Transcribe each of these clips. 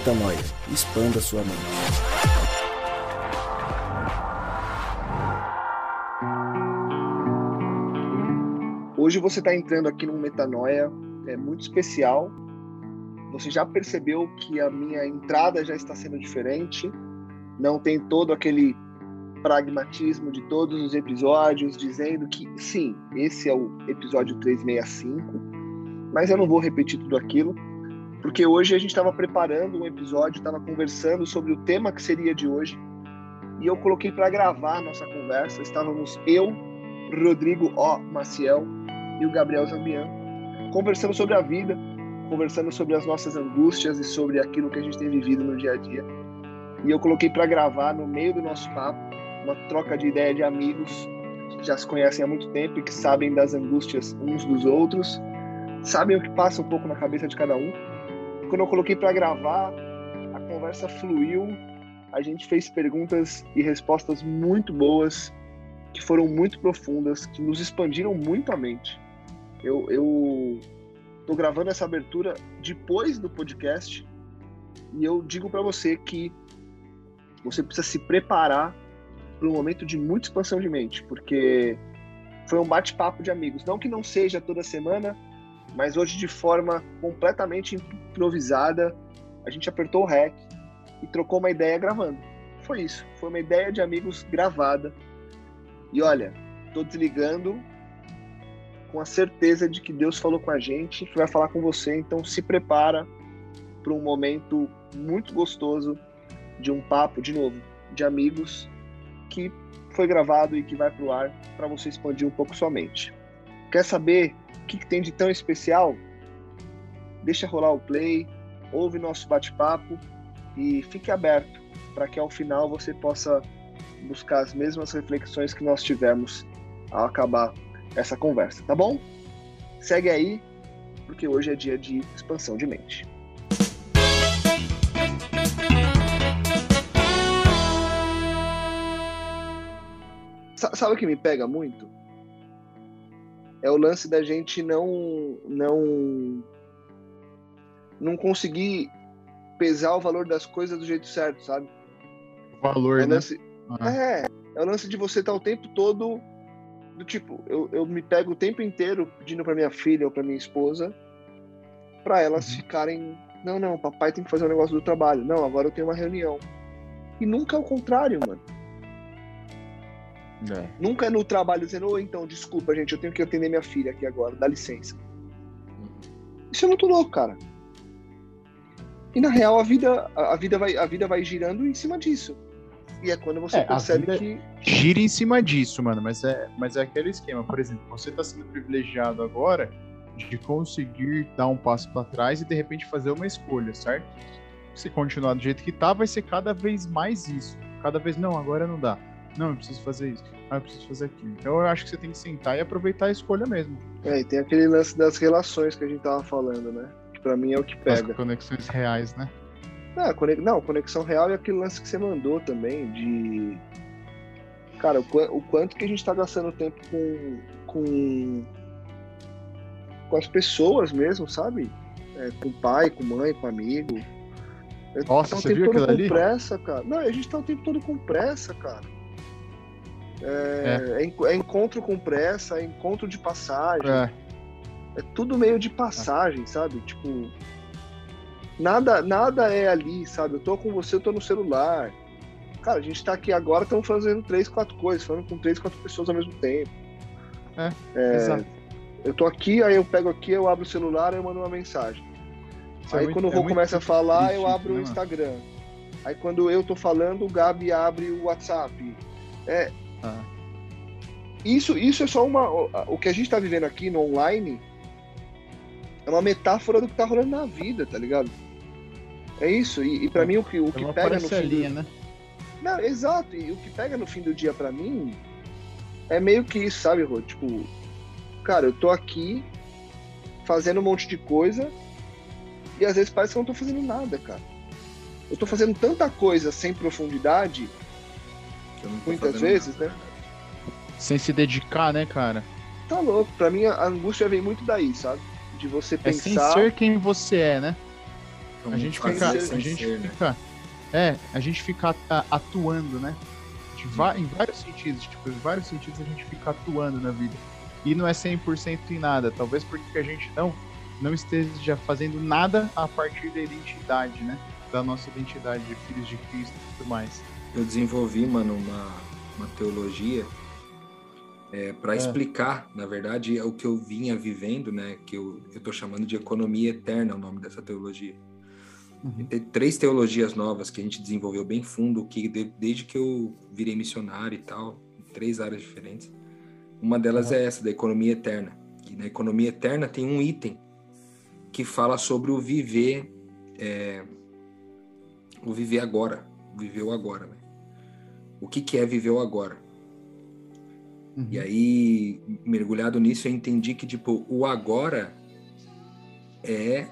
Metanoia. Expanda sua mente. Hoje você está entrando aqui num Metanoia é muito especial. Você já percebeu que a minha entrada já está sendo diferente. Não tem todo aquele pragmatismo de todos os episódios, dizendo que sim, esse é o episódio 365, mas eu não vou repetir tudo aquilo, porque hoje a gente estava preparando um episódio, estava conversando sobre o tema que seria de hoje, e eu coloquei para gravar a nossa conversa. Estávamos eu, Rodrigo O. Maciel e o Gabriel Zambian, conversando sobre a vida, conversando sobre as nossas angústias e sobre aquilo que a gente tem vivido no dia a dia. E eu coloquei para gravar no meio do nosso papo, uma troca de ideia de amigos que já se conhecem há muito tempo e que sabem das angústias uns dos outros, sabem o que passa um pouco na cabeça de cada um. Quando eu coloquei para gravar, a conversa fluiu, a gente fez perguntas e respostas muito boas, que foram muito profundas, que nos expandiram muito a mente. Eu, eu tô gravando essa abertura depois do podcast e eu digo para você que você precisa se preparar para um momento de muita expansão de mente, porque foi um bate-papo de amigos. Não que não seja toda semana, mas hoje de forma completamente improvisada, a gente apertou o REC e trocou uma ideia gravando. Foi isso, foi uma ideia de amigos gravada. E olha, tô desligando com a certeza de que Deus falou com a gente, que vai falar com você, então se prepara para um momento muito gostoso de um papo de novo, de amigos que foi gravado e que vai para o ar para você expandir um pouco sua mente. Quer saber que, que tem de tão especial? Deixa rolar o play, ouve nosso bate-papo e fique aberto para que ao final você possa buscar as mesmas reflexões que nós tivemos ao acabar essa conversa, tá bom? Segue aí, porque hoje é dia de expansão de mente. Sabe o que me pega muito? É o lance da gente não não não conseguir pesar o valor das coisas do jeito certo, sabe? O valor, é né? Lance, ah. É, é o lance de você estar o tempo todo do tipo, eu, eu me pego o tempo inteiro pedindo para minha filha ou para minha esposa para elas uhum. ficarem, não, não, papai tem que fazer um negócio do trabalho. Não, agora eu tenho uma reunião. E nunca é o contrário, mano. É. Nunca é no trabalho dizendo, oh, então, desculpa, gente, eu tenho que atender minha filha aqui agora, dá licença. Isso é muito louco, cara. E na real a vida, a vida vai, a vida vai girando em cima disso. E é quando você é, percebe que. Gira em cima disso, mano. Mas é, mas é aquele esquema. Por exemplo, você está sendo privilegiado agora de conseguir dar um passo para trás e de repente fazer uma escolha, certo? Se continuar do jeito que tá, vai ser cada vez mais isso. Cada vez, não, agora não dá. Não, eu preciso fazer isso. Ah, eu preciso fazer aquilo. Então eu acho que você tem que sentar e aproveitar a escolha mesmo. É, e tem aquele lance das relações que a gente tava falando, né? Que pra mim é o que pega. As conexões reais, né? Ah, conex... Não, conexão real é aquele lance que você mandou também, de. Cara, o, qu... o quanto que a gente tá gastando tempo com. com. com as pessoas mesmo, sabe? É, com pai, com mãe, com amigo. Nossa, tá você viu aquilo ali? pressa, cara. Não, a gente tá o tempo todo com pressa, cara. É, é. é, encontro com pressa, é encontro de passagem. É. é tudo meio de passagem, sabe? Tipo, nada, nada é ali, sabe? Eu tô com você, eu tô no celular. Cara, a gente tá aqui agora, estamos fazendo três, quatro coisas, falando com três, quatro pessoas ao mesmo tempo. É, é exato. Eu tô aqui, aí eu pego aqui, eu abro o celular, eu mando uma mensagem. Isso é aí é quando muito, o Rô começa a falar, eu abro né, o Instagram. Aí quando eu tô falando, o Gabi abre o WhatsApp. É, ah. Isso, isso é só uma. O que a gente tá vivendo aqui no online é uma metáfora do que tá rolando na vida, tá ligado? É isso. E, e para mim o que, o que pega no fim. Do... né? Não, exato. E o que pega no fim do dia para mim é meio que isso, sabe, Rô? Tipo, cara, eu tô aqui fazendo um monte de coisa e às vezes parece que eu não tô fazendo nada, cara. Eu tô fazendo tanta coisa sem profundidade Muitas vezes, nada. né? Sem se dedicar, né, cara? Tá louco. Pra mim, a angústia vem muito daí, sabe? De você pensar. É sem ser quem você é, né? a gente fica, a gente ser, né? fica, é, a gente fica atuando, né? em vários sentidos, tipo, em vários sentidos a gente fica atuando na vida. E não é 100% em nada, talvez porque a gente não não esteja fazendo nada a partir da identidade, né? Da nossa identidade de filhos de Cristo e tudo mais. Eu desenvolvi, mano, uma, uma teologia é, para é. explicar, na verdade, o que eu vinha vivendo, né? Que eu, eu tô chamando de economia eterna, o nome dessa teologia. Uhum. Tem três teologias novas que a gente desenvolveu bem fundo, que de, desde que eu virei missionário e tal, em três áreas diferentes. Uma delas uhum. é essa, da economia eterna. E na economia eterna tem um item que fala sobre o viver, é, o viver agora, viver o agora, né? O que, que é viver o agora? Uhum. E aí, mergulhado nisso, eu entendi que, tipo, o agora é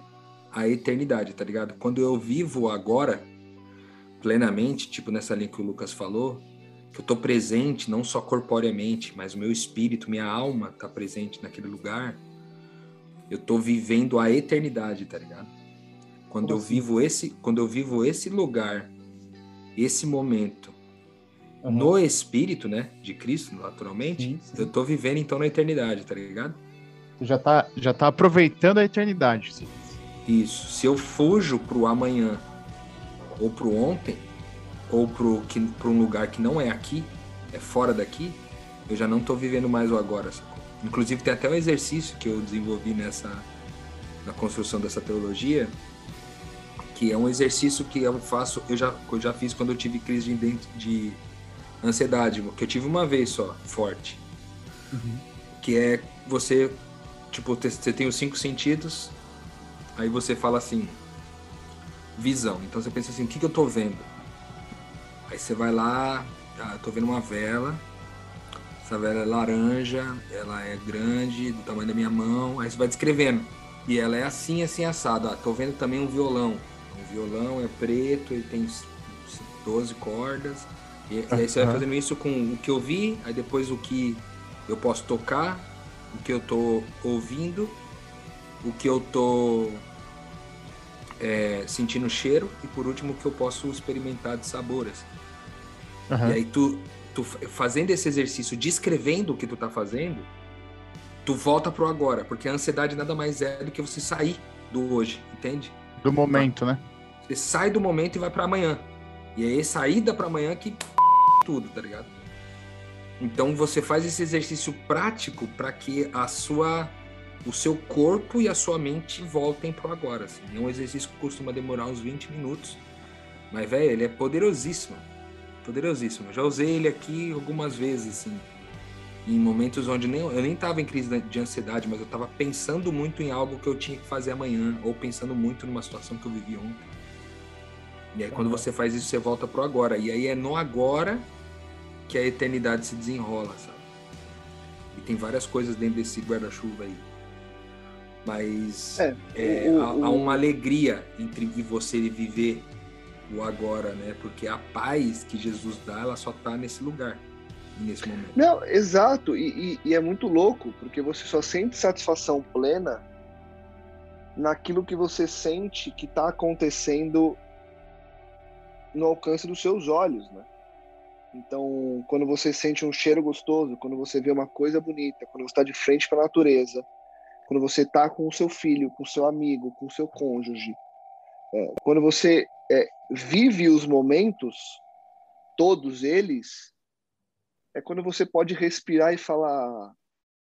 a eternidade, tá ligado? Quando eu vivo agora, plenamente, tipo nessa linha que o Lucas falou, que eu tô presente, não só corporeamente, mas o meu espírito, minha alma tá presente naquele lugar, eu tô vivendo a eternidade, tá ligado? Quando Como eu assim? vivo esse, quando eu vivo esse lugar, esse momento uhum. no espírito, né, de Cristo, naturalmente, sim, sim. eu tô vivendo então na eternidade, tá ligado? Tu já tá, já tá aproveitando a eternidade, sim. Isso. Se eu fujo pro amanhã ou pro ontem, ou pro, que, pro um lugar que não é aqui, é fora daqui, eu já não tô vivendo mais o agora, sacou? Inclusive tem até um exercício que eu desenvolvi nessa na construção dessa teologia, que é um exercício que eu faço, eu já, eu já fiz quando eu tive crise de, de ansiedade, que eu tive uma vez só, forte. Uhum. Que é você, tipo, você tem os cinco sentidos, aí você fala assim, visão. Então você pensa assim, o que, que eu tô vendo? Aí você vai lá, ah, tô vendo uma vela, essa vela é laranja, ela é grande, do tamanho da minha mão. Aí você vai descrevendo. E ela é assim, assim, assada. Ah, tô vendo também um violão. O violão é preto, ele tem 12 cordas. E, e aí você vai fazendo isso com o que eu vi, aí depois o que eu posso tocar, o que eu tô ouvindo, o que eu tô é, sentindo cheiro e por último o que eu posso experimentar de sabores. Uhum. E aí tu, tu fazendo esse exercício, descrevendo o que tu tá fazendo, tu volta pro agora, porque a ansiedade nada mais é do que você sair do hoje, entende? Do momento, né? Você sai do momento e vai para amanhã. E aí saída para amanhã que tudo, tá ligado? Então você faz esse exercício prático para que a sua o seu corpo e a sua mente voltem pro agora, assim. É um exercício que costuma demorar uns 20 minutos. Mas velho, ele é poderosíssimo poderosíssimo. já usei ele aqui algumas vezes, assim, em momentos onde nem, eu nem estava em crise de ansiedade, mas eu estava pensando muito em algo que eu tinha que fazer amanhã, ou pensando muito numa situação que eu vivi ontem. E aí, quando você faz isso, você volta pro agora. E aí é no agora que a eternidade se desenrola, sabe? E tem várias coisas dentro desse guarda-chuva aí. Mas é, é, o, há, o... há, uma alegria entre você viver o agora, né? Porque a paz que Jesus dá, ela só tá nesse lugar, nesse momento. Não, exato. E, e, e é muito louco, porque você só sente satisfação plena naquilo que você sente que está acontecendo no alcance dos seus olhos, né? Então, quando você sente um cheiro gostoso, quando você vê uma coisa bonita, quando você está de frente para a natureza, quando você está com o seu filho, com o seu amigo, com o seu cônjuge, é, quando você é, vive os momentos, todos eles, é quando você pode respirar e falar,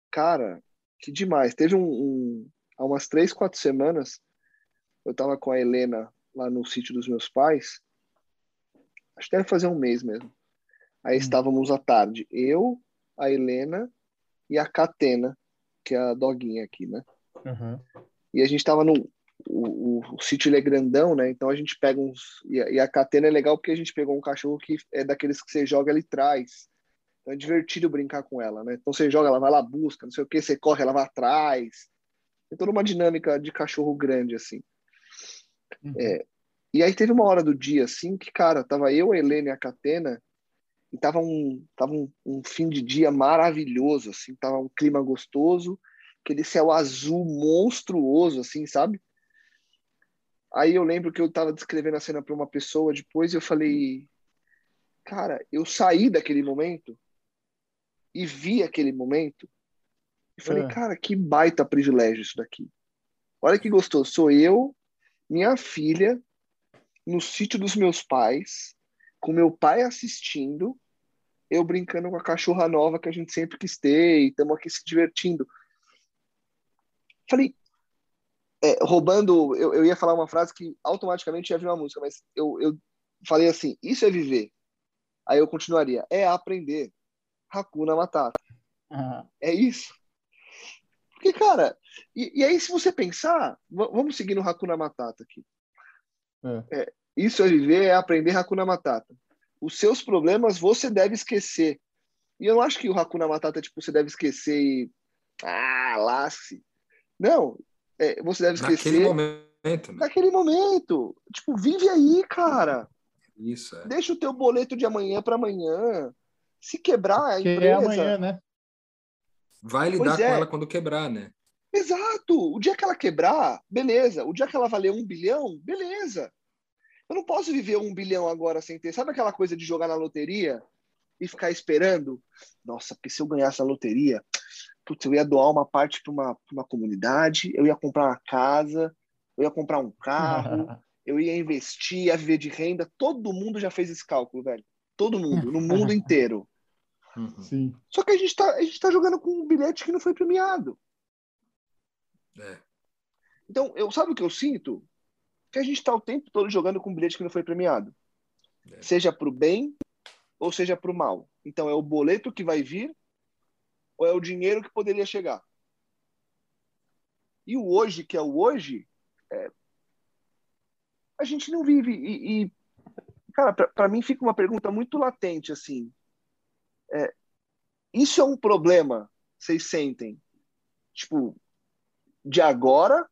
cara, que demais. Teve um, um há umas três, quatro semanas, eu estava com a Helena lá no sítio dos meus pais, acho que deve fazer um mês mesmo. Aí hum. estávamos à tarde, eu, a Helena e a Catena, que é a doguinha aqui, né? Uhum. E a gente estava num, o, o, o sítio ele é grandão, né? Então a gente pega uns. E a, e a, catena é legal porque a gente pegou um cachorro que é daqueles que você joga ali atrás. Então é divertido brincar com ela, né? Então você joga, ela vai lá, busca, não sei o que, você corre, ela vai atrás. Tem toda uma dinâmica de cachorro grande, assim. Uhum. É, e aí teve uma hora do dia, assim, que, cara, tava eu, a Helena e a Catena, e tava um, tava um, um fim de dia maravilhoso, assim, tava um clima gostoso, aquele céu azul monstruoso, assim, sabe? Aí eu lembro que eu estava descrevendo a cena para uma pessoa depois eu falei, cara, eu saí daquele momento e vi aquele momento e falei, É. cara, que baita privilégio isso daqui. Olha que gostoso. Sou eu, minha filha, no sítio dos meus pais, com meu pai assistindo, eu brincando com a cachorra nova que a gente sempre quis ter e estamos aqui se divertindo. Falei, é, roubando, eu, eu ia falar uma frase que automaticamente ia vir uma música, mas eu, eu falei assim: isso é viver. Aí eu continuaria: é aprender. Hakuna Matata. Ah, É isso. Porque, cara, e, e aí se você pensar, vamos seguir no Hakuna Matata aqui. É. É, isso é viver, é aprender Hakuna Matata. Os seus problemas você deve esquecer. E eu não acho que o Hakuna Matata, tipo, você deve esquecer e. Ah, lasse. Não. É, você deve esquecer Naquele momento, né? naquele momento. Tipo, vive aí, cara. Isso, é. Deixa o teu boleto de amanhã para amanhã. Se quebrar a que empresa. é amanhã, né? Vai lidar Pois com é. ela quando quebrar, né? Exato. O dia que ela quebrar, beleza. O dia que ela valer um bilhão, beleza. Eu não posso viver um bilhão agora sem ter. Sabe aquela coisa de jogar na loteria e ficar esperando? Nossa, porque se eu ganhasse a loteria, putz, eu ia doar uma parte para uma, pra uma comunidade, eu ia comprar uma casa, eu ia comprar um carro, eu ia investir, ia viver de renda. Todo mundo já fez esse cálculo, velho. Todo mundo, no mundo inteiro. Uhum. Sim. Só que a gente tá, a gente tá jogando com um bilhete que não foi premiado. É. Então, eu sabe o que eu sinto? Que a gente está o tempo todo jogando com um bilhete que não foi premiado. É. Seja para o bem ou seja para o mal. Então, é o boleto que vai vir ou é o dinheiro que poderia chegar? E o hoje, que é o hoje, é, a gente não vive. E, e cara, para mim fica uma pergunta muito latente assim. É, isso é um problema? Vocês sentem? Tipo, de agora?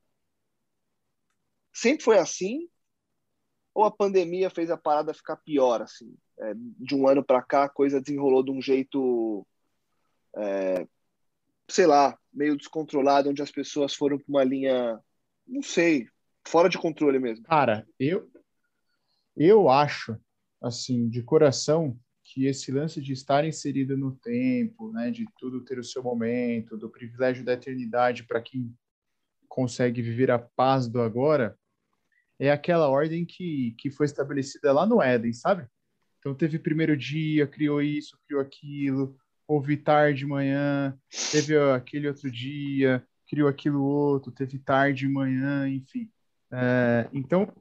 Sempre foi assim? Ou a pandemia fez a parada ficar pior assim? É, de um ano para cá a coisa desenrolou de um jeito, é, sei lá, meio descontrolado, onde as pessoas foram para uma linha, não sei, fora de controle mesmo. Cara, eu eu acho, assim, de coração, que esse lance de estar inserido no tempo, né, de tudo ter o seu momento, do privilégio da eternidade para quem consegue viver a paz do agora, é aquela ordem que, que foi estabelecida lá no Éden, sabe? Então teve primeiro dia, criou isso, criou aquilo, houve tarde, manhã, teve aquele outro dia, criou aquilo outro, teve tarde, manhã, enfim. É, então,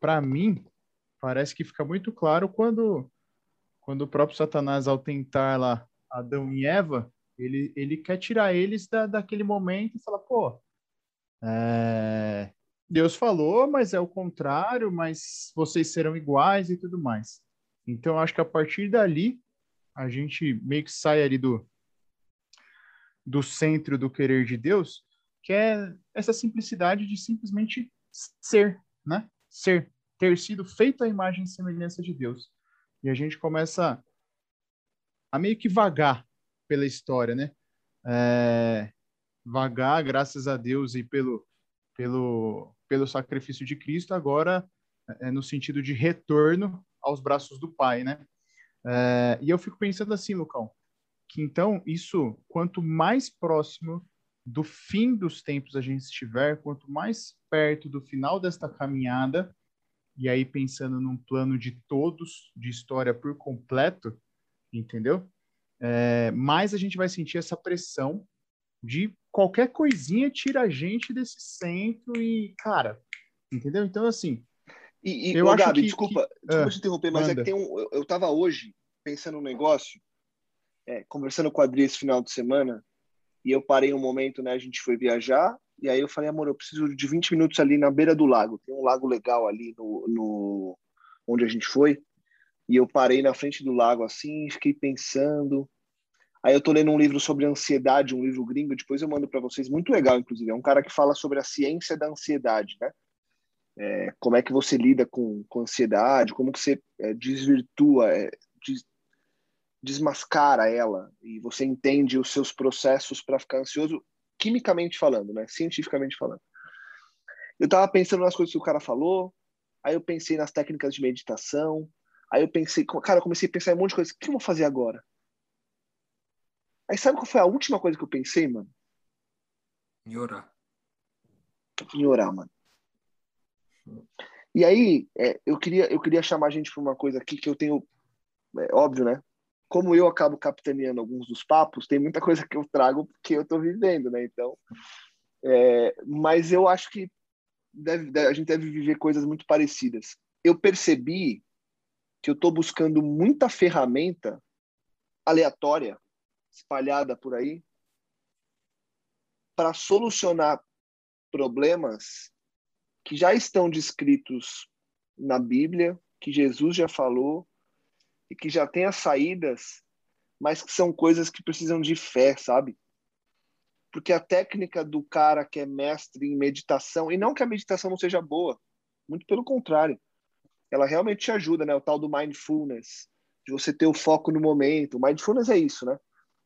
para mim, parece que fica muito claro quando, quando o próprio Satanás, ao tentar lá Adão e Eva, ele, ele quer tirar eles da, daquele momento e fala, pô, é, Deus falou, mas é o contrário, mas vocês serão iguais e tudo mais. Então, acho que a partir dali, a gente meio que sai ali do, do centro do querer de Deus, que é essa simplicidade de simplesmente ser, né? Ser, ter sido feito à imagem e semelhança de Deus. E a gente começa a meio que vagar pela história, né? É, vagar, graças a Deus e pelo, pelo, pelo sacrifício de Cristo, agora é no sentido de retorno aos braços do Pai, né? É, e eu fico pensando assim, Lucão, que então isso, quanto mais próximo do fim dos tempos a gente estiver, quanto mais perto do final desta caminhada, e aí pensando num plano de todos, de história por completo, entendeu? É, mais a gente vai sentir essa pressão de qualquer coisinha tira a gente desse centro e, cara, entendeu? Então, assim, E, e Eu ô, acho Gabi, que- desculpa, que- desculpa Ah, te interromper, mas é manda. que tem um. Eu, eu tava hoje pensando num negócio, é, conversando com a Adri esse final de semana, e eu parei um momento, né? A gente foi viajar, e aí eu falei, amor, eu preciso de 20 minutos ali na beira do lago. Tem um lago legal ali no, no onde a gente foi. E eu parei na frente do lago assim, fiquei pensando. Aí eu tô lendo um livro sobre ansiedade, um livro gringo, depois eu mando para vocês, muito legal, inclusive. É um cara que fala sobre a ciência da ansiedade, né? É, como é que você lida com, com ansiedade, como que você é, desvirtua, é, des, desmascara ela e você entende os seus processos para ficar ansioso, quimicamente falando, né? Cientificamente falando. eu tava pensando nas coisas que o cara falou, aí eu pensei nas técnicas de meditação, aí eu pensei, cara, eu comecei a pensar em um monte de coisa. O que eu vou fazer agora? Aí sabe qual foi a última coisa que eu pensei, mano? Em orar. Em orar, mano. E aí, é, eu, queria, eu queria chamar a gente para uma coisa aqui que eu tenho, é, óbvio, né? Como eu acabo capitaneando alguns dos papos, tem muita coisa que eu trago que eu tô vivendo, né? Então, é, mas eu acho que deve, a gente deve viver coisas muito parecidas. Eu percebi que eu estou buscando muita ferramenta aleatória espalhada por aí para solucionar problemas que já estão descritos na Bíblia, que Jesus já falou e que já tem as saídas, mas que são coisas que precisam de fé, sabe? Porque a técnica do cara que é mestre em meditação, e não que a meditação não seja boa, muito pelo contrário, ela realmente te ajuda, né? O tal do mindfulness, de você ter o foco no momento. Mindfulness é isso, né?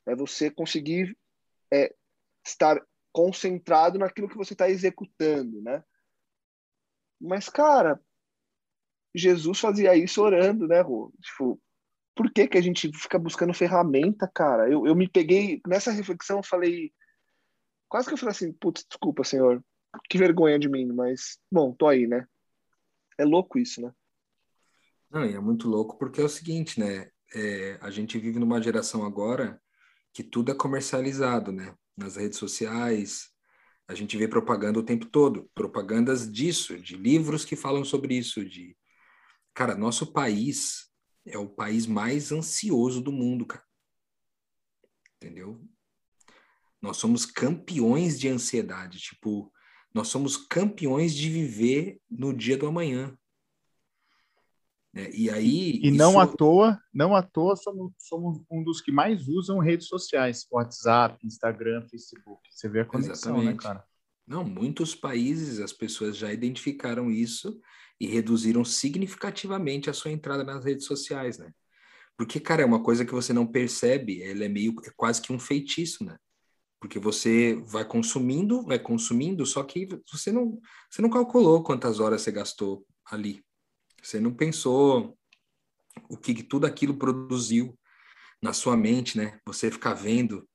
É você conseguir é, estar concentrado naquilo que você está executando, né? Mas, cara, Jesus fazia isso orando, né, Rô? Tipo, por que, que a gente fica buscando ferramenta, cara? Eu, eu me peguei nessa reflexão, falei. Quase que eu falei assim, putz, desculpa, senhor. Que vergonha de mim, mas, bom, tô aí, né? É louco isso, né? Não, é muito louco porque é o seguinte, né? É, a gente vive numa geração agora que tudo é comercializado, né? Nas redes sociais, a gente vê propaganda o tempo todo, propagandas disso, de livros que falam sobre isso, de cara, nosso país é o país mais ansioso do mundo, cara. Entendeu? Nós somos campeões de ansiedade, tipo, nós somos campeões de viver no dia do amanhã. É, e aí. E isso... não à toa, não à toa somos, somos, um dos que mais usam redes sociais, WhatsApp, Instagram, Facebook. Você vê a conexão, né, Exatamente. né, cara? Não, muitos países as pessoas já identificaram isso e reduziram significativamente a sua entrada nas redes sociais, né? Porque, cara, é uma coisa que você não percebe, ela é meio, é quase que um feitiço, né? Porque você vai consumindo, vai consumindo, só que você não, você não calculou quantas horas você gastou ali. Você não pensou o que, tudo aquilo produziu na sua mente, né? Você ficar vendo,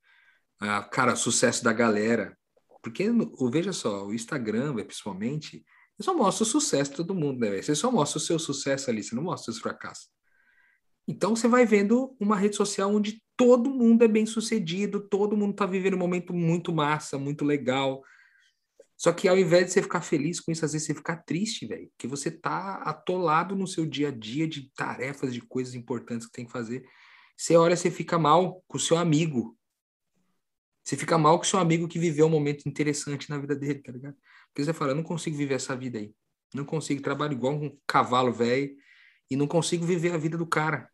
ah, cara, sucesso da galera. Porque, veja só, o Instagram, principalmente, só mostra o sucesso de todo mundo, né? Você só mostra o seu sucesso ali, você não mostra os fracassos. Então você vai vendo uma rede social onde todo mundo é bem sucedido, todo mundo está vivendo um momento muito massa, muito legal, só que ao invés de você ficar feliz com isso, às vezes você fica triste, velho. Porque você tá atolado no seu dia a dia de tarefas, de coisas importantes que tem que fazer. Você olha, você fica mal com o seu amigo. Você fica mal com o seu amigo que viveu um momento interessante na vida dele, tá ligado? Porque você fala, eu não consigo viver essa vida aí. Não consigo, trabalho igual um cavalo velho e não consigo viver a vida do cara.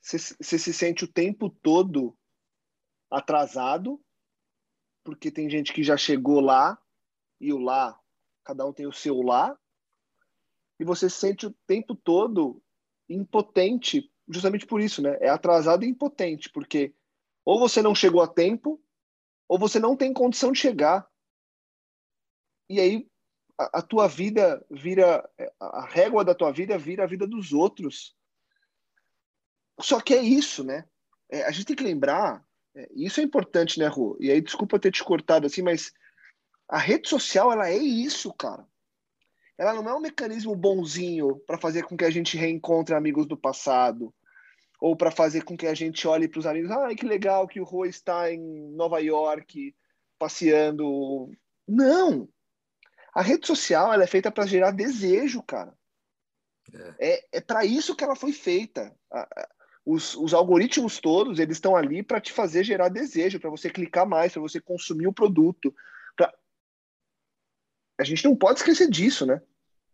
Você, se sente o tempo todo atrasado, porque tem gente que já chegou lá e o lá, cada um tem o seu lá, e você se sente o tempo todo impotente, justamente por isso, né? É atrasado e impotente, porque ou você não chegou a tempo, ou você não tem condição de chegar. E aí a, a tua vida vira, a régua da tua vida vira a vida dos outros. Só que é isso, né? É, a gente tem que lembrar, é, isso é importante, né, Rô? E aí, desculpa ter te cortado assim, mas a rede social, ela é isso, cara. Ela não é um mecanismo bonzinho para fazer com que a gente reencontre amigos do passado, ou para fazer com que a gente olhe para os amigos, ai, que legal que o Rô está em Nova York passeando. Não! A rede social ela é feita para gerar desejo, cara. É, é, é para isso que ela foi feita. Os, os algoritmos todos, eles estão ali para te fazer gerar desejo, para você clicar mais, para você consumir o produto, a gente não pode esquecer disso, né?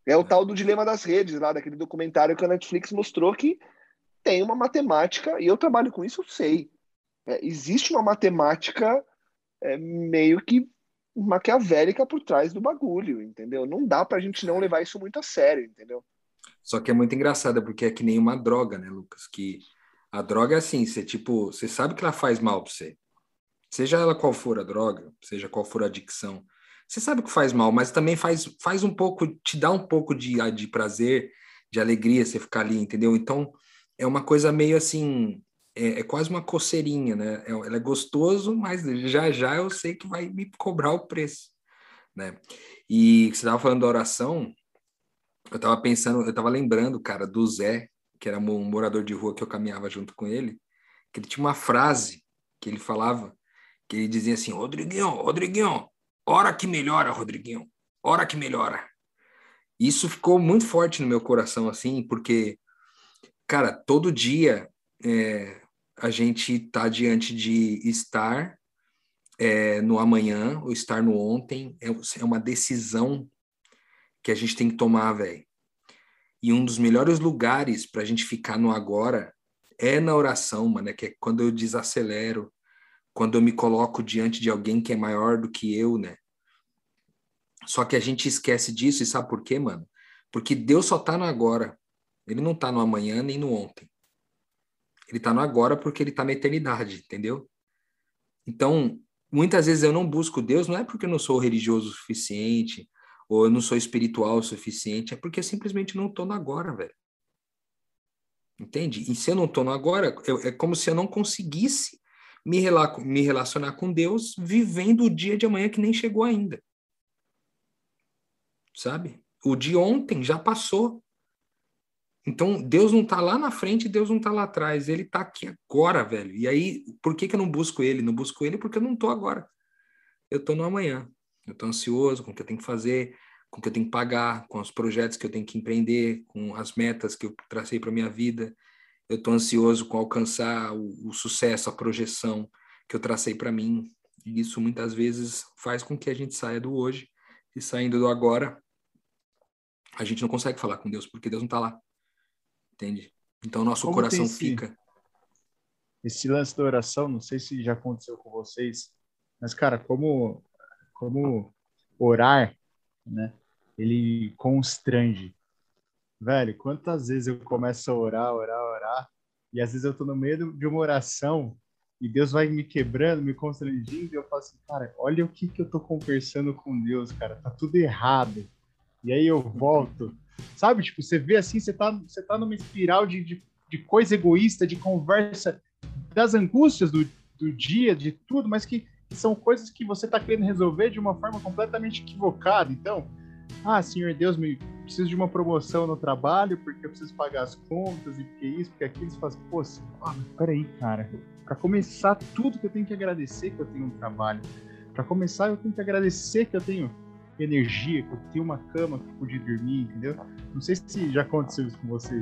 É o tal do dilema das redes, lá daquele documentário que a Netflix mostrou que tem uma matemática, e eu trabalho com isso, eu sei. É, existe uma matemática é, meio que maquiavélica por trás do bagulho, entendeu? Não dá pra gente não levar isso muito a sério, entendeu? Só que é muito engraçado, porque é que nem uma droga, né, Lucas? Que a droga é assim, você tipo, você sabe que ela faz mal pra você. Seja ela qual for a droga, seja qual for a adicção, Você sabe que faz mal, mas também faz, faz um pouco, te dá um pouco de, de prazer, de alegria você ficar ali, entendeu? Então, é uma coisa meio assim, é, é quase uma coceirinha, né? É, ela é gostoso, mas já já eu sei que vai me cobrar o preço, né? E você estava falando da oração, eu estava pensando, eu estava lembrando, cara, do Zé, que era um morador de rua que eu caminhava junto com ele, que ele tinha uma frase que ele falava, que ele dizia assim, Rodriguinho, Rodriguinho, hora que melhora, Rodriguinho, hora que melhora. Isso ficou muito forte no meu coração, assim, porque, cara, todo dia é, a gente tá diante de estar é, no amanhã ou estar no ontem, é, é uma decisão que a gente tem que tomar, velho. E um dos melhores lugares para a gente ficar no agora é na oração, mano, é que é quando eu desacelero, quando eu me coloco diante de alguém que é maior do que eu, né? Só que a gente esquece disso e sabe por quê, mano? Porque Deus só tá no agora. Ele não tá no amanhã nem no ontem. Ele tá no agora porque ele tá na eternidade, entendeu? Então, muitas vezes eu não busco Deus, não é porque eu não sou religioso o suficiente, ou eu não sou espiritual o suficiente, é porque eu simplesmente não tô no agora, velho. Entende? E se eu não tô no agora, eu, é como se eu não conseguisse me, me relacionar com Deus vivendo o dia de amanhã que nem chegou ainda. Sabe? O de ontem já passou. Então, Deus não está lá na frente, Deus não está lá atrás, ele está aqui agora, velho. E aí, por que, que eu não busco ele? Não busco ele porque eu não estou agora. Eu estou no amanhã. Eu estou ansioso com o que eu tenho que fazer, com o que eu tenho que pagar, com os projetos que eu tenho que empreender, com as metas que eu tracei para minha vida eu estou ansioso com alcançar o, o, sucesso, a projeção que eu tracei para mim. E isso muitas vezes faz com que a gente saia do hoje e saindo do agora, a gente não consegue falar com Deus porque Deus não está lá. Entende? Então nosso Como coração esse, fica. Esse lance da oração, não sei se já aconteceu com vocês, mas cara, como como orar, né? Ele constrange velho, quantas vezes eu começo a orar, orar, orar, e às vezes eu tô no meio de uma oração e Deus vai me quebrando, me constrangindo, e eu falo assim, cara, olha o que que eu tô conversando com Deus, cara, tá tudo errado. E aí eu volto, sabe? Tipo, você vê assim, você tá, você tá numa espiral de, de, de coisa egoísta, de conversa, das angústias do, do dia, de tudo, mas que, que são coisas que você tá querendo resolver de uma forma completamente equivocada. Então, ah, Senhor Deus, me preciso de uma promoção no trabalho porque eu preciso pagar as contas e porque isso, porque aquilo. Você fala assim, pô, ah, peraí, cara. Para começar tudo que eu tenho que agradecer que eu tenho um trabalho. Para começar, eu tenho que agradecer que eu tenho energia, que eu tenho uma cama que eu pude dormir, entendeu? Não sei se já aconteceu isso com você,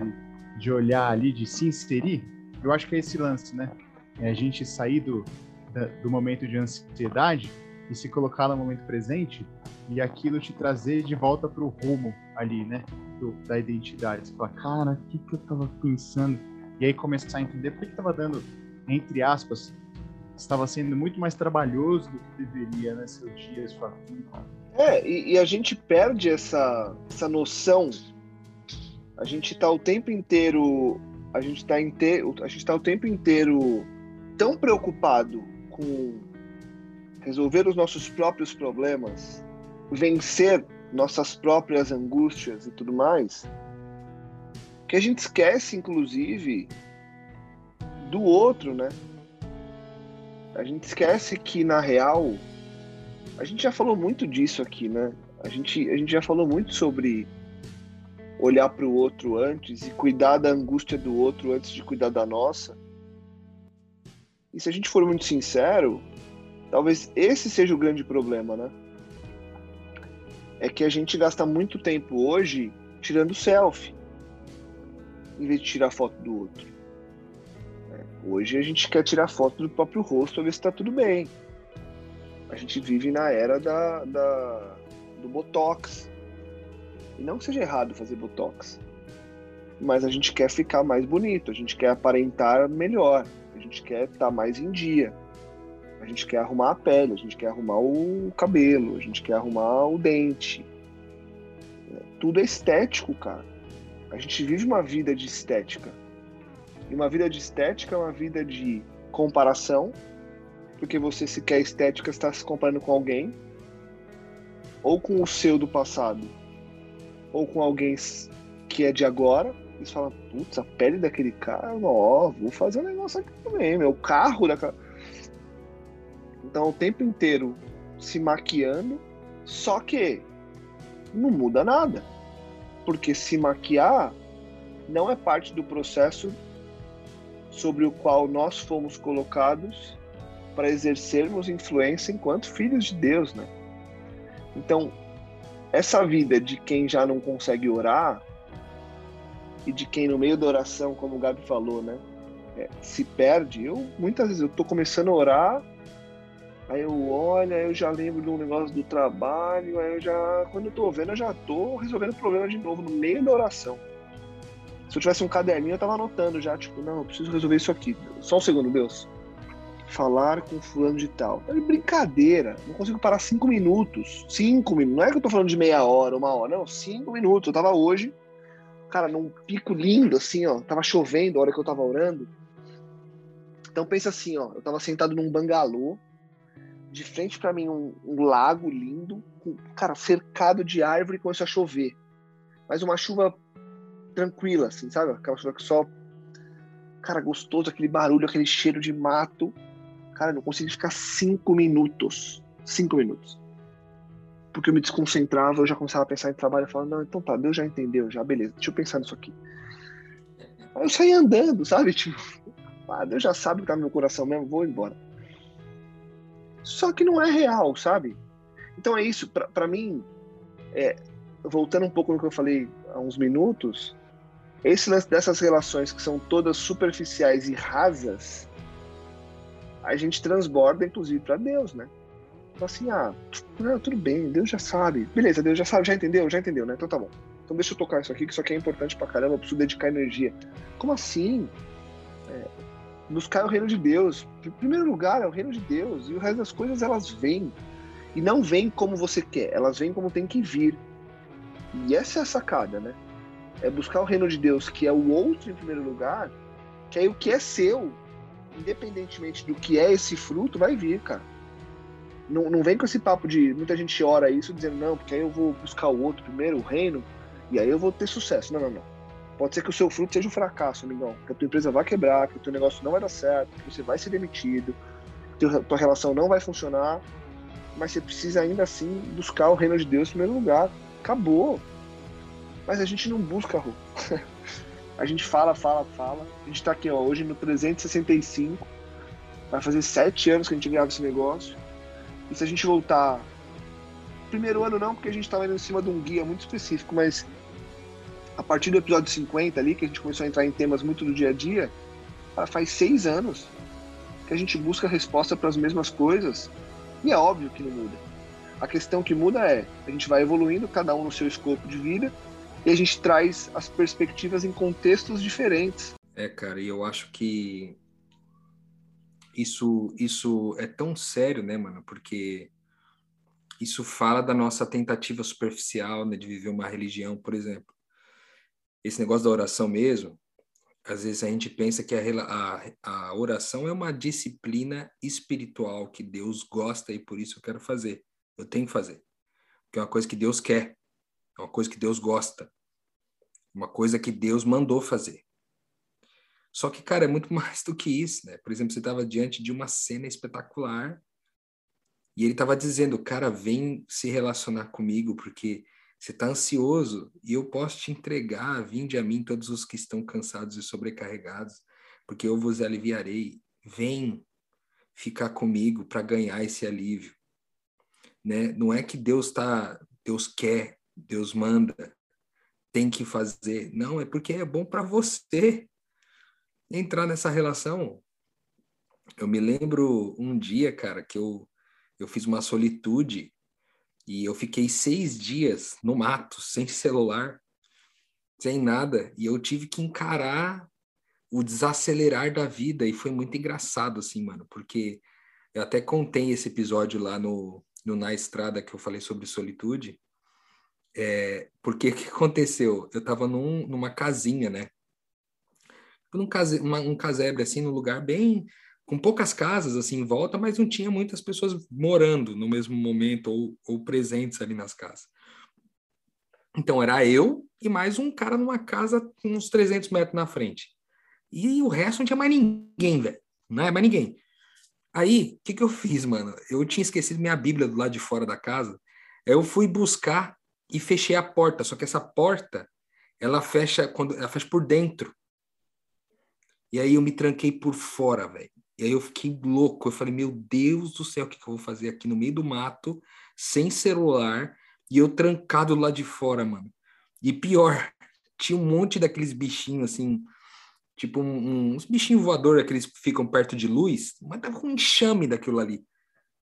de olhar ali, de se inserir. Eu acho que é esse lance, né? É a gente sair do, da, do momento de ansiedade e se colocar no momento presente e aquilo te trazer de volta para o rumo ali, né? Do, da identidade. Você fala, cara, o que, que eu tava pensando? E aí começar a entender por que, tava dando, entre aspas, estava sendo muito mais trabalhoso do que deveria, né? Seu dia, sua vida. É, e, e, a gente perde essa, essa noção. A gente tá o tempo inteiro. A gente tá, inteiro, a gente tá o tempo inteiro tão preocupado com resolver os nossos próprios problemas, vencer nossas próprias angústias e tudo mais, que a gente esquece, inclusive, do outro, né? A gente esquece que, na real, a gente já falou muito disso aqui, né? A gente, a gente já falou muito sobre olhar para o outro antes e cuidar da angústia do outro antes de cuidar da nossa. E se a gente for muito sincero, Talvez esse seja o grande problema, né? É que a gente gasta muito tempo hoje tirando selfie, em vez de tirar foto do outro. É, hoje a gente quer tirar foto do próprio rosto para ver se está tudo bem. A gente vive na era da, da, do Botox. E não que seja errado fazer Botox. Mas a gente quer ficar mais bonito, a gente quer aparentar melhor, a gente quer estar tá mais em dia. A gente quer arrumar a pele, a gente quer arrumar o cabelo, a gente quer arrumar o dente. É, tudo é estético, cara. A gente vive uma vida de estética. E uma vida de estética é uma vida de comparação, porque você se quer estética está se comparando com alguém. ou com o seu do passado, ou com alguém que é de agora, eles falam, putz, a pele daquele cara, ó, vou fazer um negócio aqui também, meu, carro daquela. Então, o tempo inteiro se maquiando, só que não muda nada. Porque se maquiar não é parte do processo sobre o qual nós fomos colocados para exercermos influência enquanto filhos de Deus, né? Então, essa vida de quem já não consegue orar e de quem no meio da oração, como o Gabi falou, né, é, se perde. Eu muitas vezes eu tô começando a orar, aí eu olho, aí eu já lembro de um negócio do trabalho, aí eu já, quando eu tô vendo, eu já tô resolvendo o problema de novo no meio da oração. Se eu tivesse um caderninho, eu tava anotando já, tipo, não, eu preciso resolver isso aqui. Só um segundo, Deus falar com fulano de tal. É brincadeira. Não consigo parar cinco minutos. Cinco minutos. Não é que eu tô falando de meia hora, uma hora. Não, cinco minutos. Eu tava hoje, cara, num pico lindo, assim, ó. Tava chovendo a hora que eu tava orando. Então pensa assim, ó. Eu tava sentado num bangalô. De frente para mim, um, um, lago lindo. Com, cara, cercado de árvore começou a chover. Mas uma chuva tranquila, assim, sabe? Aquela chuva que só cara, gostoso, aquele barulho, aquele cheiro de mato. Cara, não consegui ficar cinco minutos. Cinco minutos. Porque eu me desconcentrava, eu já começava a pensar em trabalho. Eu falava, não, então tá, Deus já entendeu, já, beleza, deixa eu pensar nisso aqui. Aí eu saí andando, sabe? Tipo, ah, Deus já sabe o que tá no meu coração mesmo, vou embora. Só que não é real, sabe? Então é isso, para mim, é, voltando um pouco no que eu falei há uns minutos, esse lance dessas relações que são todas superficiais e rasas, a gente transborda, inclusive, para Deus, né? Então, assim, ah, não, tudo bem, Deus já sabe. Beleza, Deus já sabe, já entendeu? Já entendeu, né? Então tá bom. Então deixa eu tocar isso aqui, que isso aqui é importante pra caramba, eu preciso dedicar energia. Como assim? É, buscar o reino de Deus. Em primeiro lugar, é o reino de Deus. E o resto das coisas, elas vêm. E não vêm como você quer, elas vêm como tem que vir. E essa é a sacada, né? É buscar o reino de Deus, que é o outro em primeiro lugar, que aí o que é seu independentemente do que é esse fruto, vai vir, cara. Não, não vem com esse papo de muita gente ora isso dizendo, não, porque aí eu vou buscar o outro primeiro, o reino, e aí eu vou ter sucesso. Não, não, não. Pode ser que o seu fruto seja um fracasso, amigão. Que a tua empresa vai quebrar, que o teu negócio não vai dar certo, que você vai ser demitido, que a tua relação não vai funcionar, mas você precisa ainda assim buscar o reino de Deus em primeiro lugar. Acabou. Mas a gente não busca, Rô. A gente fala, fala, fala. A gente tá aqui, ó, hoje no 365. Vai fazer sete anos que a gente grava esse negócio. E se a gente voltar. Primeiro ano não, porque a gente tava indo em cima de um guia muito específico, mas a partir do episódio 50 ali, que a gente começou a entrar em temas muito do dia a dia, faz seis anos que a gente busca resposta para as mesmas coisas e é óbvio que não muda. A questão que muda é a gente vai evoluindo, cada um no seu escopo de vida, e a gente traz as perspectivas em contextos diferentes. É, cara, e eu acho que isso, isso é tão sério, né, mano? Porque isso fala da nossa tentativa superficial né, de viver uma religião, por exemplo. Esse negócio da oração mesmo, às vezes a gente pensa que a, a, a oração é uma disciplina espiritual que Deus gosta e por isso eu quero fazer. Eu tenho que fazer. Porque é uma coisa que Deus quer. É uma coisa que Deus gosta. Uma coisa que Deus mandou fazer. Só que, cara, é muito mais do que isso, né? Por exemplo, você estava diante de uma cena espetacular e ele estava dizendo, cara, vem se relacionar comigo porque você está ansioso e eu posso te entregar, vinde a mim todos os que estão cansados e sobrecarregados, porque eu vos aliviarei. Vem ficar comigo para ganhar esse alívio. Né? Não é que Deus tá, Deus quer, Deus manda, tem que fazer. Não, é porque é bom para você entrar nessa relação. Eu me lembro um dia, cara, que eu, eu fiz uma solitude e eu fiquei seis dias no mato, sem celular, sem nada, e eu tive que encarar o desacelerar da vida, e foi muito engraçado, assim, mano, porque eu até contei esse episódio lá no, no Na Estrada que eu falei sobre solitude, é, porque o que aconteceu? Eu estava num, numa casinha, né? Num case, uma, um casebre, assim, num lugar bem com poucas casas assim em volta, mas não tinha muitas pessoas morando no mesmo momento ou, ou presentes ali nas casas. Então era eu e mais um cara numa casa com uns 300 metros na frente. E o resto não tinha mais ninguém, velho. Não é mais ninguém. Aí, o que, que eu fiz, mano? Eu tinha esquecido minha Bíblia do lado de fora da casa. Eu fui buscar e fechei a porta. Só que essa porta, ela fecha quando ela fecha por dentro. E aí eu me tranquei por fora, velho. Aí eu fiquei louco. Eu falei, meu Deus do céu, o que, que eu vou fazer aqui no meio do mato, sem celular, e eu trancado lá de fora, mano. E pior, tinha um monte daqueles bichinhos assim, tipo um, um, uns bichinhos voadores, aqueles que ficam perto de luz, mas tava com um enxame daquilo ali.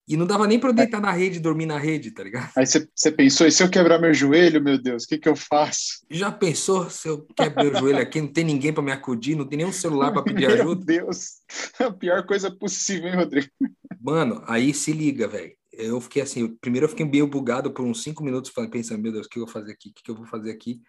E não dava nem para eu deitar na rede, dormir na rede, tá ligado? Aí você pensou, e se eu quebrar meu joelho, meu Deus, o que, que eu faço? Já pensou se eu quebro meu joelho aqui, não tem ninguém para me acudir, não tem nenhum celular para pedir ajuda? Meu Deus, a pior coisa possível, hein, Rodrigo? Mano, aí se liga, velho. Eu fiquei assim, primeiro eu fiquei meio bugado por uns cinco minutos, pensando, meu Deus, o que eu vou fazer aqui? O que eu vou fazer aqui?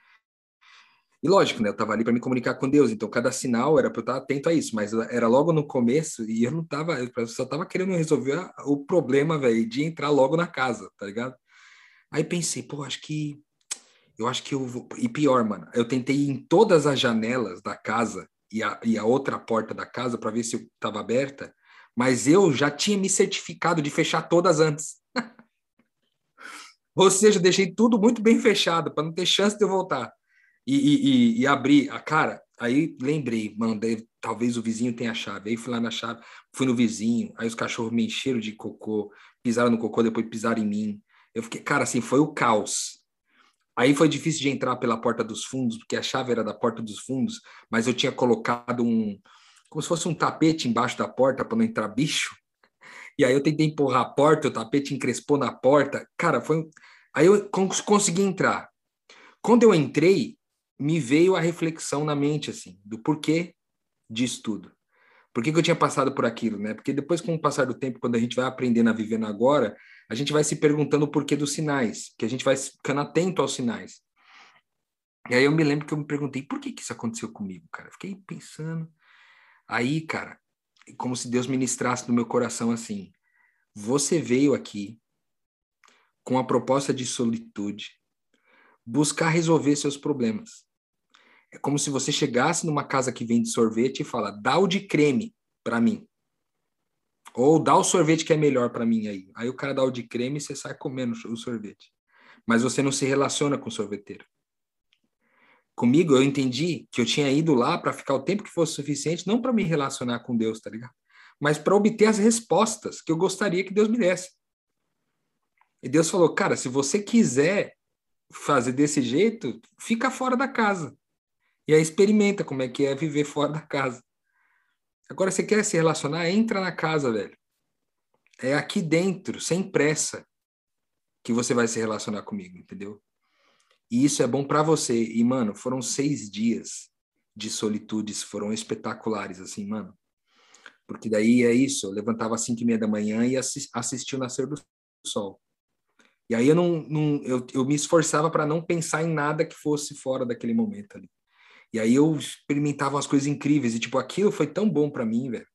E lógico, né? Eu estava ali para me comunicar com Deus, então cada sinal era para eu estar atento a isso, mas era logo no começo e eu não estava, eu só estava querendo resolver o problema, velho, de entrar logo na casa, tá ligado? Aí pensei, pô, acho que eu acho que eu vou. E pior, mano, eu tentei ir em todas as janelas da casa e a, e a outra porta da casa para ver se estava aberta, mas eu já tinha me certificado de fechar todas antes. Ou seja, deixei tudo muito bem fechado para não ter chance de eu voltar e, e, e abrir a cara. Aí lembrei, mano, talvez o vizinho tenha a chave. Aí fui lá na chave, fui no vizinho, aí os cachorros me encheram de cocô, pisaram no cocô, depois pisaram em mim. Eu fiquei, cara, assim, foi o caos. Aí foi difícil de entrar pela porta dos fundos, porque a chave era da porta dos fundos, mas eu tinha colocado um, como se fosse um tapete embaixo da porta para não entrar bicho. E aí eu tentei empurrar a porta, o tapete encrespou na porta. Cara, foi. Aí eu consegui entrar. Quando eu entrei, me veio a reflexão na mente, assim, do porquê disso tudo. Por que, que eu tinha passado por aquilo, né? Porque depois, com o passar do tempo, quando a gente vai aprendendo a viver no agora, a gente vai se perguntando o porquê dos sinais, que a gente vai ficando atento aos sinais. E aí eu me lembro que eu me perguntei, por que, que isso aconteceu comigo, cara? Fiquei pensando. Aí, cara, como se Deus ministrasse no meu coração assim: você veio aqui com a proposta de solitude, buscar resolver seus problemas. É como se você chegasse numa casa que vende sorvete e fala: dá o de creme para mim. Ou dá o sorvete que é melhor para mim aí. Aí o cara dá o de creme e você sai comendo o sorvete. Mas você não se relaciona com o sorveteiro. Comigo, eu entendi que eu tinha ido lá para ficar o tempo que fosse suficiente, não para me relacionar com Deus, tá ligado? Mas para obter as respostas que eu gostaria que Deus me desse. E Deus falou: cara, se você quiser fazer desse jeito, fica fora da casa. E aí experimenta como é que é viver fora da casa. Agora, você quer se relacionar? Entra na casa, velho. É aqui dentro, sem pressa, que você vai se relacionar comigo, entendeu? E isso é bom para você. E, mano, foram seis dias de solitudes, foram espetaculares, assim, mano. Porque daí é isso, eu levantava às cinco e meia da manhã e assistia o nascer do sol. E aí eu não, não eu, eu me esforçava para não pensar em nada que fosse fora daquele momento ali. E aí eu experimentava umas coisas incríveis e tipo aquilo foi tão bom para mim, velho,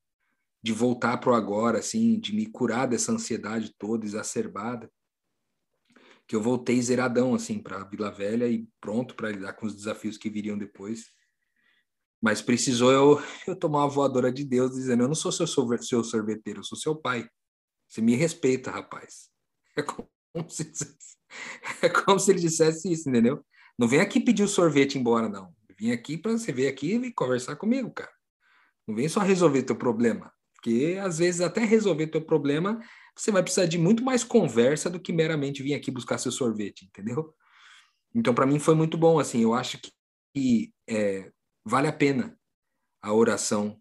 de voltar pro agora assim, de me curar dessa ansiedade toda exacerbada, que eu voltei zeradão assim para Vila Velha e pronto para lidar com os desafios que viriam depois. Mas precisou eu, eu tomar uma voadora de Deus dizendo: Eu não sou seu, seu sorveteiro, eu sou seu pai. Você me respeita, rapaz. É como se, é como se ele dissesse isso, entendeu? Não vem aqui pedir o sorvete embora, não. Vim aqui para você vir aqui e conversar comigo, cara. Não vem só resolver teu problema, porque às vezes até resolver teu problema, você vai precisar de muito mais conversa do que meramente vir aqui buscar seu sorvete, entendeu? Então, para mim foi muito bom, assim, eu acho que, que é, vale a pena a oração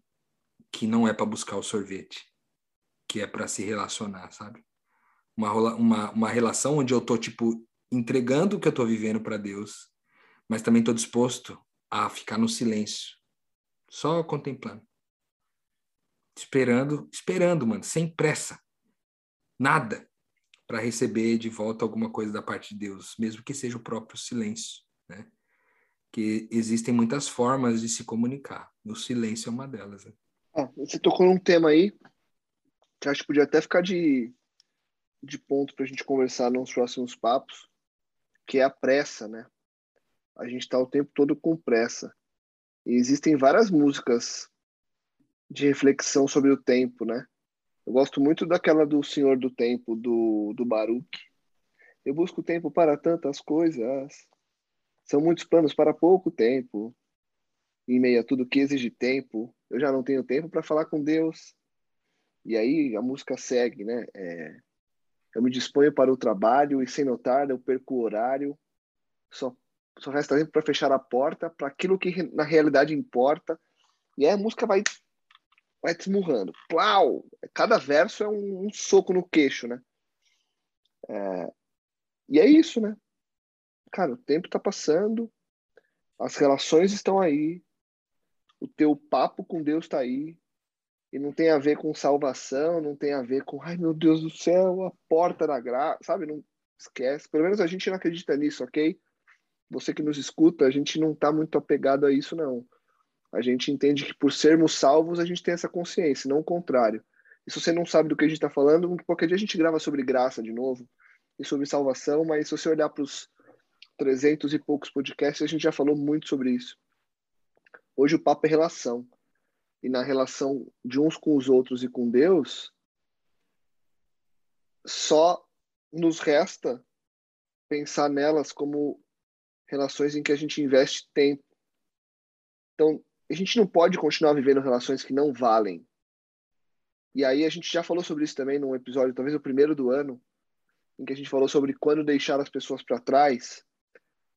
que não é para buscar o sorvete, que é para se relacionar, sabe? Uma, uma, uma relação onde eu tô, tipo, entregando o que eu tô vivendo para Deus, mas também tô disposto a ficar no silêncio, só contemplando. Esperando, esperando, mano, sem pressa. Nada para receber de volta alguma coisa da parte de Deus, mesmo que seja o próprio silêncio, né? Que existem muitas formas de se comunicar. O silêncio é uma delas. Né? Ah, você tocou num tema aí que acho que podia até ficar de, de ponto para a gente conversar nos próximos papos, que é a pressa, né? A gente está o tempo todo com pressa. E existem várias músicas de reflexão sobre o tempo, né? Eu gosto muito daquela do Senhor do Tempo, do, do Baruch. Eu busco tempo para tantas coisas. São muitos planos para pouco tempo. Em meio a tudo que exige tempo, eu já não tenho tempo para falar com Deus. E aí a música segue, né? É, eu me disponho para o trabalho e sem notar eu perco o horário. Só, só resta tempo para fechar a porta para aquilo que na realidade importa. E aí a música vai vai te esmurrando. Plau! Cada verso é um, um soco no queixo, né? É, e é isso, né? Cara, o tempo tá passando, as relações estão aí, o teu papo com Deus tá aí, e não tem a ver com salvação, não tem a ver com, ai meu Deus do céu, a porta da graça, sabe? Não esquece. Pelo menos a gente não acredita nisso, ok? Você que nos escuta, a gente não tá muito apegado a isso, não. A gente entende que por sermos salvos, a gente tem essa consciência, não o contrário. E se você não sabe do que a gente está falando, qualquer dia a gente grava sobre graça de novo e sobre salvação, mas se você olhar para os 300 e poucos podcasts, a gente já falou muito sobre isso. Hoje o papo é relação. E na relação de uns com os outros e com Deus, só nos resta pensar nelas como relações em que a gente investe tempo. Então, a gente não pode continuar vivendo relações que não valem. E aí a gente já falou sobre isso também num episódio, talvez o primeiro do ano, em que a gente falou sobre quando deixar as pessoas para trás,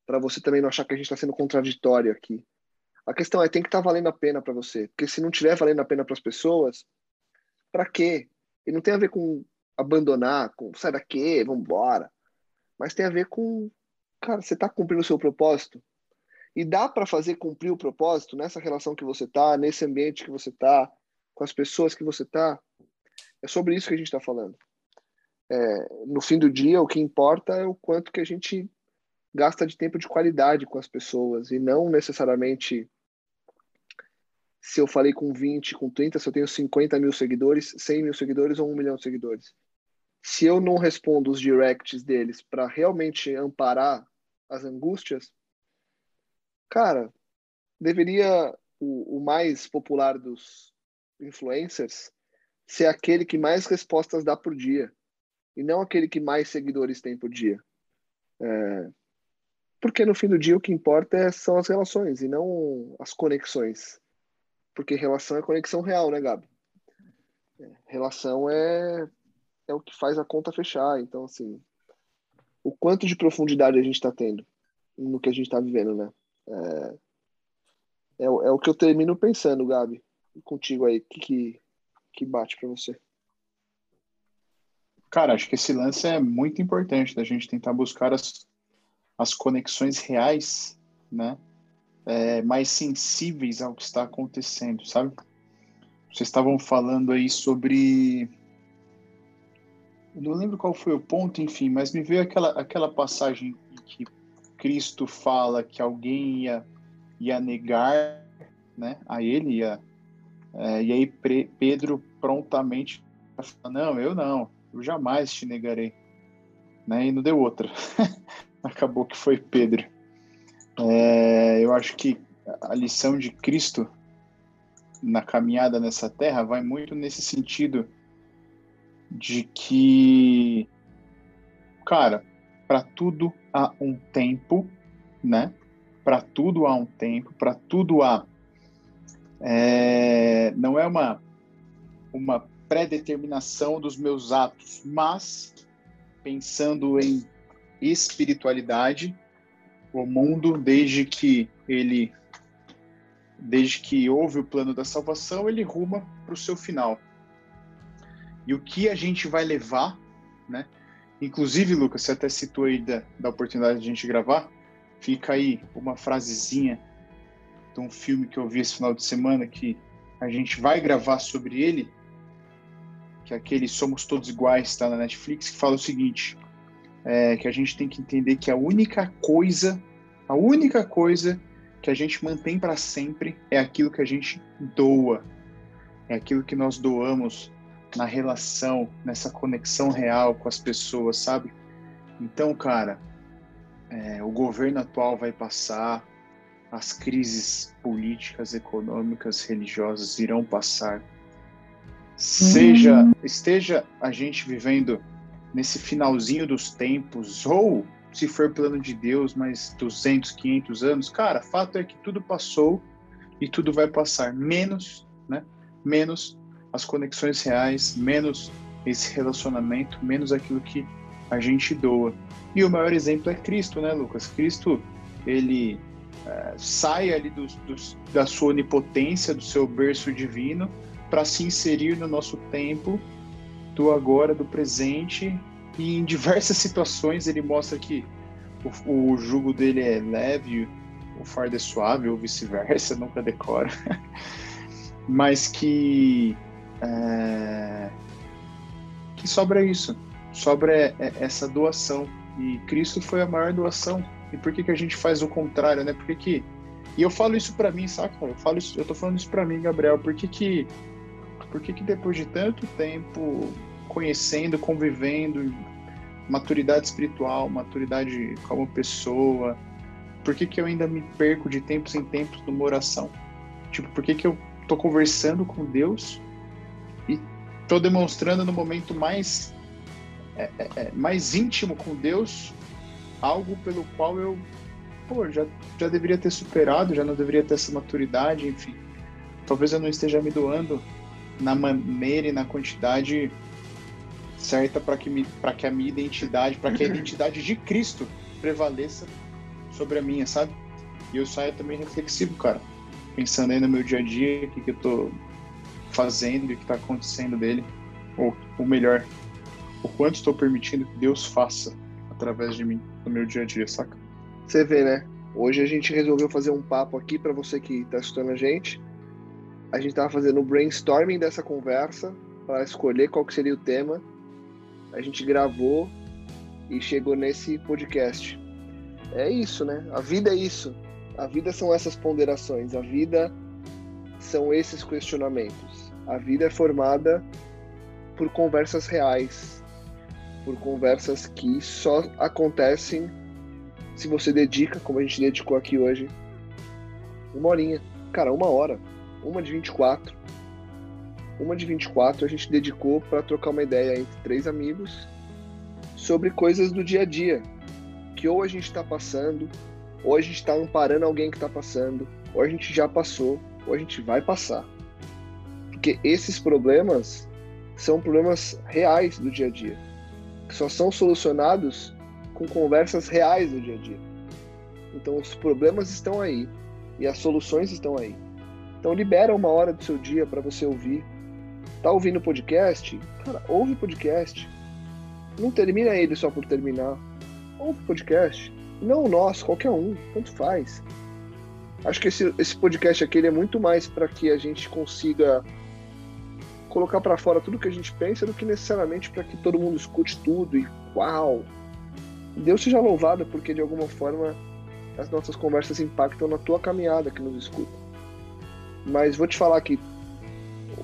para você também não achar que a gente está sendo contraditório aqui. A questão é tem que estar tá valendo a pena para você, porque se não tiver valendo a pena para as pessoas, para quê? E não tem a ver com abandonar, com sai daqui, vamos embora. Mas tem a ver com, cara, você está cumprindo o seu propósito? E dá para fazer cumprir o propósito nessa relação que você tá, nesse ambiente que você tá, com as pessoas que você tá. É sobre isso que a gente está falando. É, no fim do dia, o que importa é o quanto que a gente gasta de tempo de qualidade com as pessoas e não necessariamente se eu falei com 20, com 30, se eu tenho 50 mil seguidores, 100 mil seguidores ou 1 milhão de seguidores. Se eu não respondo os directs deles para realmente amparar as angústias, Cara, deveria o, o mais popular dos influencers ser aquele que mais respostas dá por dia e não aquele que mais seguidores tem por dia. É, porque no fim do dia o que importa é, são as relações e não as conexões. Porque relação é conexão real, né, Gabi? É, relação é, é o que faz a conta fechar. Então, assim, o quanto de profundidade a gente está tendo no que a gente está vivendo, né? É, é, é, o que eu termino pensando, Gabi. Contigo aí, que, que, que bate para você? Cara, acho que esse lance é muito importante da gente tentar buscar as, as conexões reais, né? É, mais sensíveis ao que está acontecendo, sabe? Vocês estavam falando aí sobre. Não lembro qual foi o ponto, enfim, mas me veio aquela, aquela passagem que Cristo fala que alguém ia, ia negar né, a ele, ia, é, e aí Pedro prontamente fala, não, eu não, eu jamais te negarei. Né, e não deu outra. Acabou que foi Pedro. É, eu acho que a lição de Cristo na caminhada nessa terra vai muito nesse sentido de que, cara, para tudo há um tempo, né? Para tudo há um tempo, para tudo há. É, não é uma, uma pré-determinação dos meus atos, mas pensando em espiritualidade, o mundo, desde que ele desde que houve o plano da salvação, ele ruma para o seu final. E o que a gente vai levar, né? Inclusive, Lucas, você até citou aí da, da oportunidade de a gente gravar. Fica aí uma frasezinha de um filme que eu vi esse final de semana que a gente vai gravar sobre ele, que é aquele Somos Todos Iguais, está na Netflix, que fala o seguinte, é, que a gente tem que entender que a única coisa, a única coisa que a gente mantém para sempre é aquilo que a gente doa. é aquilo que nós doamos na relação, nessa conexão real com as pessoas, sabe? Então, cara, é, o governo atual vai passar, as crises políticas, econômicas, religiosas irão passar. Seja, uhum. esteja a gente vivendo nesse finalzinho dos tempos, ou se for plano de Deus, mais 200, 500 anos, cara, fato é que tudo passou e tudo vai passar, menos, né? Menos as conexões reais, menos esse relacionamento, menos aquilo que a gente doa. E o maior exemplo é Cristo, né, Lucas? Cristo, ele é, sai ali do, do, da sua onipotência, do seu berço divino, para se inserir no nosso tempo, do agora, do presente, e em diversas situações ele mostra que o, o jugo dele é leve, o fardo é suave, ou vice-versa, nunca decora. Mas que é, que sobra isso, sobra essa doação. E Cristo foi a maior doação. E por que, que a gente faz o contrário, né? Por que, que... E eu falo isso para mim, saca? Eu falo isso, eu tô falando isso para mim, Gabriel. Por que que, por que que depois de tanto tempo conhecendo, convivendo, maturidade espiritual, maturidade como pessoa, por que que eu ainda me perco de tempos em tempos numa oração? Tipo, por que que eu tô conversando com Deus e tô demonstrando no momento mais é, é, é, mais íntimo com Deus algo pelo qual eu pô, já, já deveria ter superado, já não deveria ter essa maturidade, enfim. Talvez eu não esteja me doando na maneira e na quantidade certa para que, me, que a minha identidade, para que a identidade de Cristo prevaleça sobre a minha, sabe? E eu saio também reflexivo, cara. Pensando aí no meu dia a dia, o que, que eu tô fazendo e o que tá acontecendo dele. Ou, ou melhor, o quanto estou permitindo que Deus faça através de mim no meu dia a dia, saca? Você vê, né? Hoje a gente resolveu fazer um papo aqui para você que está escutando a gente. A gente estava fazendo o brainstorming dessa conversa para escolher qual que seria o tema. A gente gravou e chegou nesse podcast. É isso, né? A vida é isso. A vida são essas ponderações. A vida são esses questionamentos. A vida é formada por conversas reais, por conversas que só acontecem se você dedica, como a gente dedicou aqui hoje, uma horinha. Cara, uma hora. Uma de 24. Uma de 24 a gente dedicou para trocar uma ideia entre três amigos sobre coisas do dia a dia. Que ou a gente está passando, ou a gente está amparando alguém que está passando, ou a gente já passou, ou a gente vai passar. Porque esses problemas são problemas reais do dia a dia que só são solucionados com conversas reais do dia a dia. Então os problemas estão aí e as soluções estão aí. Então libera uma hora do seu dia para você ouvir. Tá ouvindo podcast? Cara, ouve podcast. Não termina ele só por terminar. Ouve podcast. Não o nosso, qualquer um, tanto faz. Acho que esse, esse podcast aqui é muito mais para que a gente consiga colocar para fora tudo que a gente pensa do que necessariamente para que todo mundo escute tudo e uau. Deus seja louvado porque de alguma forma as nossas conversas impactam na tua caminhada que nos escuta. Mas vou te falar que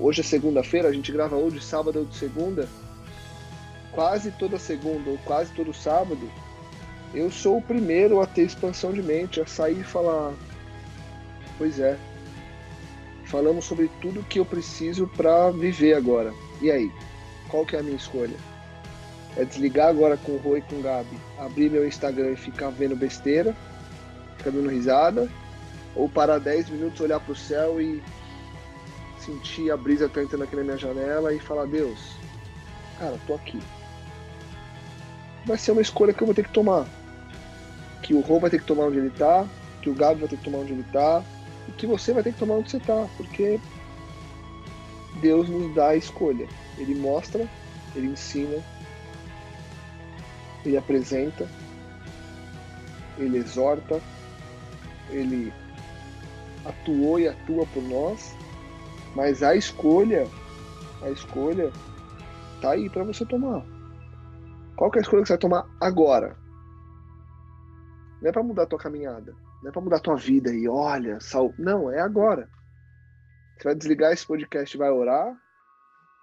hoje é segunda-feira, a gente grava hoje sábado ou de segunda. Quase toda segunda ou quase todo sábado, eu sou o primeiro a ter expansão de mente, a sair e falar: Pois é, Falamos sobre tudo que eu preciso para viver agora. E aí? Qual que é a minha escolha? É desligar agora com o Rui e com o Gabi, abrir meu Instagram e ficar vendo besteira, ficar dando risada, ou parar 10 minutos, olhar pro céu e sentir a brisa que tá entrando aqui na minha janela e falar, Deus, cara, tô aqui. Vai ser uma escolha que eu vou ter que tomar. Que o Rô vai ter que tomar onde ele tá, que o Gabi vai ter que tomar onde ele tá, que você vai ter que tomar onde você está, porque Deus nos dá a escolha. Ele mostra, ele ensina, ele apresenta, ele exorta, ele atuou e atua por nós, mas a escolha, a escolha tá aí para você tomar. Qual é a escolha que você vai tomar agora? Não é para mudar a tua caminhada. Não é para mudar tua vida e olha, sal... não, é agora. Você vai desligar esse podcast e vai orar?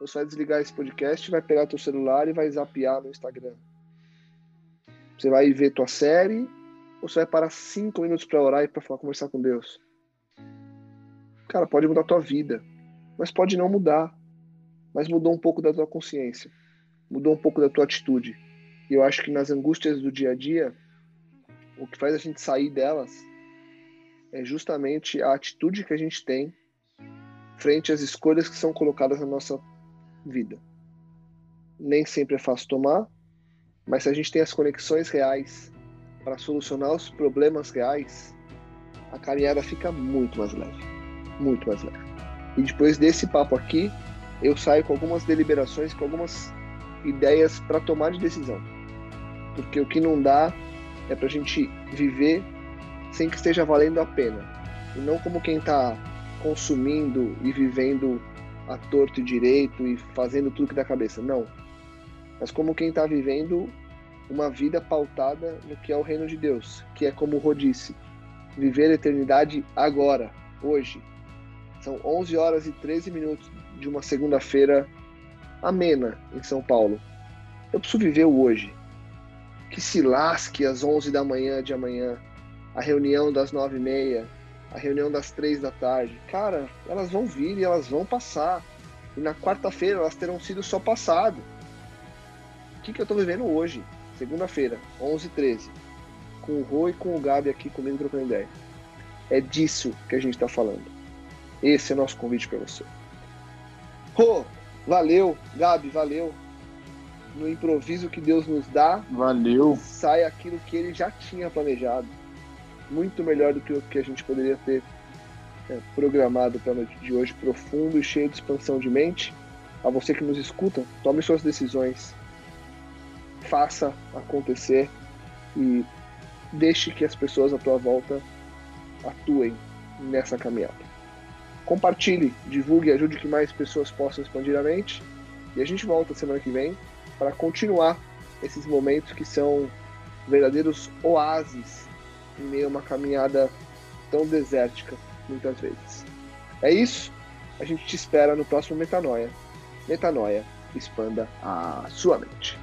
Ou você vai desligar esse podcast, vai pegar teu celular e vai zapear no Instagram? Você vai ver tua série? Ou você vai parar cinco minutos para orar e para falar, conversar com Deus? Cara, pode mudar tua vida, mas pode não mudar. Mas mudou um pouco da tua consciência, mudou um pouco da tua atitude. E eu acho que nas angústias do dia a dia, o que faz a gente sair delas é justamente a atitude que a gente tem frente às escolhas que são colocadas na nossa vida. Nem sempre é fácil tomar, mas se a gente tem as conexões reais para solucionar os problemas reais, a caminhada fica muito mais leve. Muito mais leve. E depois desse papo aqui, eu saio com algumas deliberações, com algumas ideias para tomar de decisão. Porque o que não dá é para a gente viver sem que esteja valendo a pena. E não como quem está consumindo e vivendo a torto e direito e fazendo tudo que dá cabeça. Não. Mas como quem está vivendo uma vida pautada no que é o reino de Deus, que é como o disse, viver a eternidade agora, hoje. São 11 horas e 13 minutos de uma segunda-feira amena em São Paulo. Eu preciso viver o hoje. Que se lasque às 11 da manhã de amanhã, a reunião das 9 e meia, a reunião das três da tarde. Cara, elas vão vir e elas vão passar. E na quarta-feira elas terão sido só passado. O que, que eu estou vivendo hoje? Segunda-feira, 11 h 13 Com o Rô e com o Gabi aqui comigo trocando ideia. É disso que a gente está falando. Esse é o nosso convite para você. Rô, valeu. Gabi, valeu. No improviso que Deus nos dá, valeu. Sai aquilo que ele já tinha planejado muito melhor do que o que a gente poderia ter é, programado para a noite de hoje, profundo e cheio de expansão de mente. A você que nos escuta, tome suas decisões, faça acontecer e deixe que as pessoas à tua volta atuem nessa caminhada. Compartilhe, divulgue, ajude que mais pessoas possam expandir a mente. E a gente volta semana que vem para continuar esses momentos que são verdadeiros oásis em meio a uma caminhada tão desértica, muitas vezes. É isso. A gente te espera no próximo Metanoia. Metanoia, expanda a sua mente.